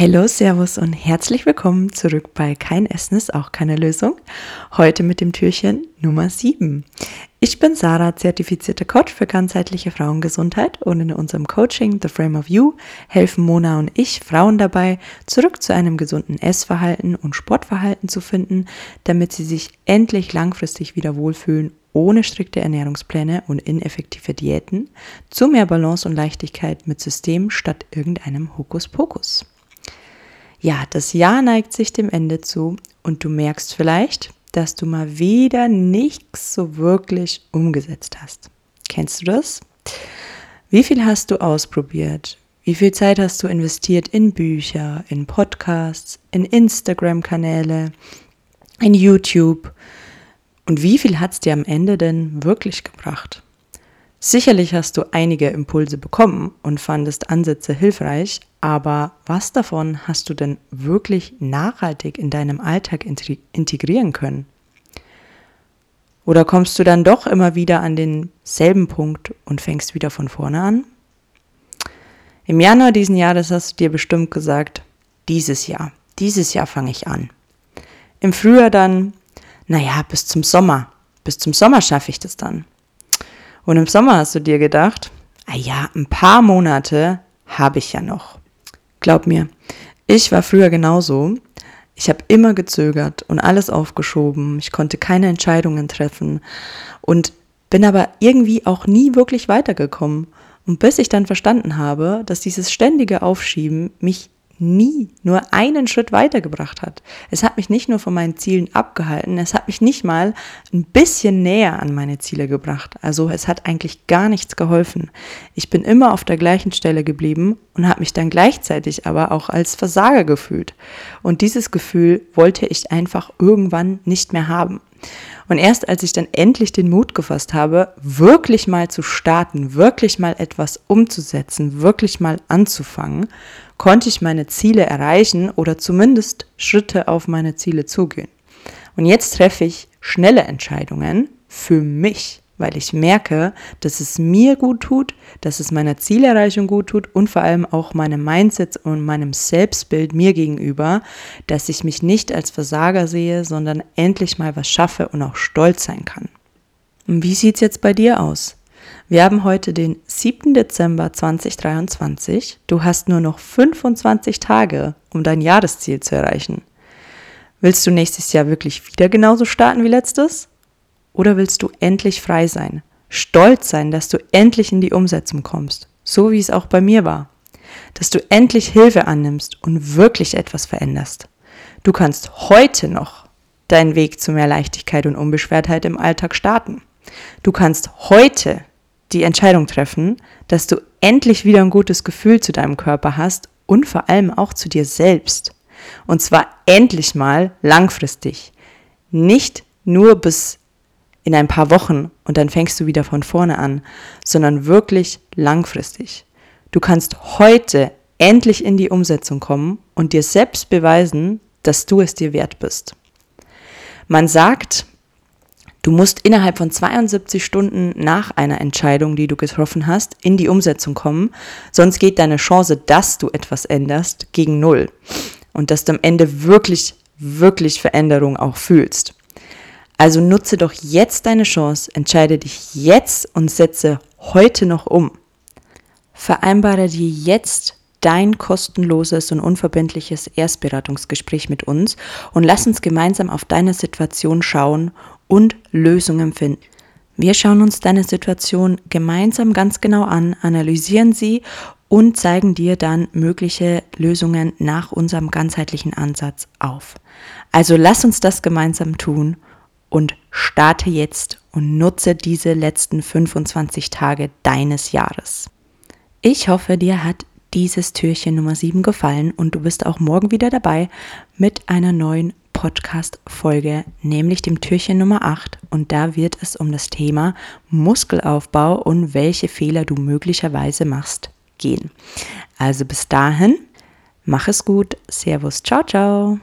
Hallo, Servus und herzlich willkommen zurück bei Kein Essen ist auch keine Lösung. Heute mit dem Türchen Nummer 7. Ich bin Sarah, zertifizierte Coach für ganzheitliche Frauengesundheit und in unserem Coaching The Frame of You helfen Mona und ich Frauen dabei, zurück zu einem gesunden Essverhalten und Sportverhalten zu finden, damit sie sich endlich langfristig wieder wohlfühlen ohne strikte Ernährungspläne und ineffektive Diäten, zu mehr Balance und Leichtigkeit mit System statt irgendeinem Hokuspokus. Ja, das Jahr neigt sich dem Ende zu und du merkst vielleicht, dass du mal wieder nichts so wirklich umgesetzt hast. Kennst du das? Wie viel hast du ausprobiert? Wie viel Zeit hast du investiert in Bücher, in Podcasts, in Instagram-Kanäle, in YouTube? Und wie viel hat es dir am Ende denn wirklich gebracht? Sicherlich hast du einige Impulse bekommen und fandest Ansätze hilfreich, aber was davon hast du denn wirklich nachhaltig in deinem Alltag integrieren können? Oder kommst du dann doch immer wieder an denselben Punkt und fängst wieder von vorne an? Im Januar diesen Jahres hast du dir bestimmt gesagt, dieses Jahr, dieses Jahr fange ich an. Im Frühjahr dann, naja, bis zum Sommer, bis zum Sommer schaffe ich das dann. Und im Sommer hast du dir gedacht, ah ja, ein paar Monate habe ich ja noch. Glaub mir, ich war früher genauso. Ich habe immer gezögert und alles aufgeschoben. Ich konnte keine Entscheidungen treffen und bin aber irgendwie auch nie wirklich weitergekommen. Und bis ich dann verstanden habe, dass dieses ständige Aufschieben mich nie nur einen Schritt weitergebracht hat. Es hat mich nicht nur von meinen Zielen abgehalten, es hat mich nicht mal ein bisschen näher an meine Ziele gebracht. Also es hat eigentlich gar nichts geholfen. Ich bin immer auf der gleichen Stelle geblieben und habe mich dann gleichzeitig aber auch als Versager gefühlt. Und dieses Gefühl wollte ich einfach irgendwann nicht mehr haben. Und erst als ich dann endlich den Mut gefasst habe, wirklich mal zu starten, wirklich mal etwas umzusetzen, wirklich mal anzufangen, konnte ich meine Ziele erreichen oder zumindest Schritte auf meine Ziele zugehen. Und jetzt treffe ich schnelle Entscheidungen für mich, weil ich merke, dass es mir gut tut, dass es meiner Zielerreichung gut tut und vor allem auch meinem Mindset und meinem Selbstbild mir gegenüber, dass ich mich nicht als Versager sehe, sondern endlich mal was schaffe und auch stolz sein kann. Und wie sieht's jetzt bei dir aus? Wir haben heute den 7. Dezember 2023. Du hast nur noch 25 Tage, um dein Jahresziel zu erreichen. Willst du nächstes Jahr wirklich wieder genauso starten wie letztes? Oder willst du endlich frei sein? Stolz sein, dass du endlich in die Umsetzung kommst, so wie es auch bei mir war. Dass du endlich Hilfe annimmst und wirklich etwas veränderst. Du kannst heute noch deinen Weg zu mehr Leichtigkeit und Unbeschwertheit im Alltag starten. Du kannst heute die Entscheidung treffen, dass du endlich wieder ein gutes Gefühl zu deinem Körper hast und vor allem auch zu dir selbst. Und zwar endlich mal langfristig. Nicht nur bis in ein paar Wochen und dann fängst du wieder von vorne an, sondern wirklich langfristig. Du kannst heute endlich in die Umsetzung kommen und dir selbst beweisen, dass du es dir wert bist. Man sagt, Du musst innerhalb von 72 Stunden nach einer Entscheidung, die du getroffen hast, in die Umsetzung kommen, sonst geht deine Chance, dass du etwas änderst, gegen Null. Und dass du am Ende wirklich, wirklich Veränderung auch fühlst. Also nutze doch jetzt deine Chance, entscheide dich jetzt und setze heute noch um. Vereinbare dir jetzt dein kostenloses und unverbindliches Erstberatungsgespräch mit uns und lass uns gemeinsam auf deine Situation schauen und Lösungen finden. Wir schauen uns deine Situation gemeinsam ganz genau an, analysieren sie und zeigen dir dann mögliche Lösungen nach unserem ganzheitlichen Ansatz auf. Also lass uns das gemeinsam tun und starte jetzt und nutze diese letzten 25 Tage deines Jahres. Ich hoffe, dir hat dieses Türchen Nummer 7 gefallen und du bist auch morgen wieder dabei mit einer neuen Podcast-Folge, nämlich dem Türchen Nummer 8. Und da wird es um das Thema Muskelaufbau und welche Fehler du möglicherweise machst gehen. Also bis dahin, mach es gut. Servus, ciao, ciao.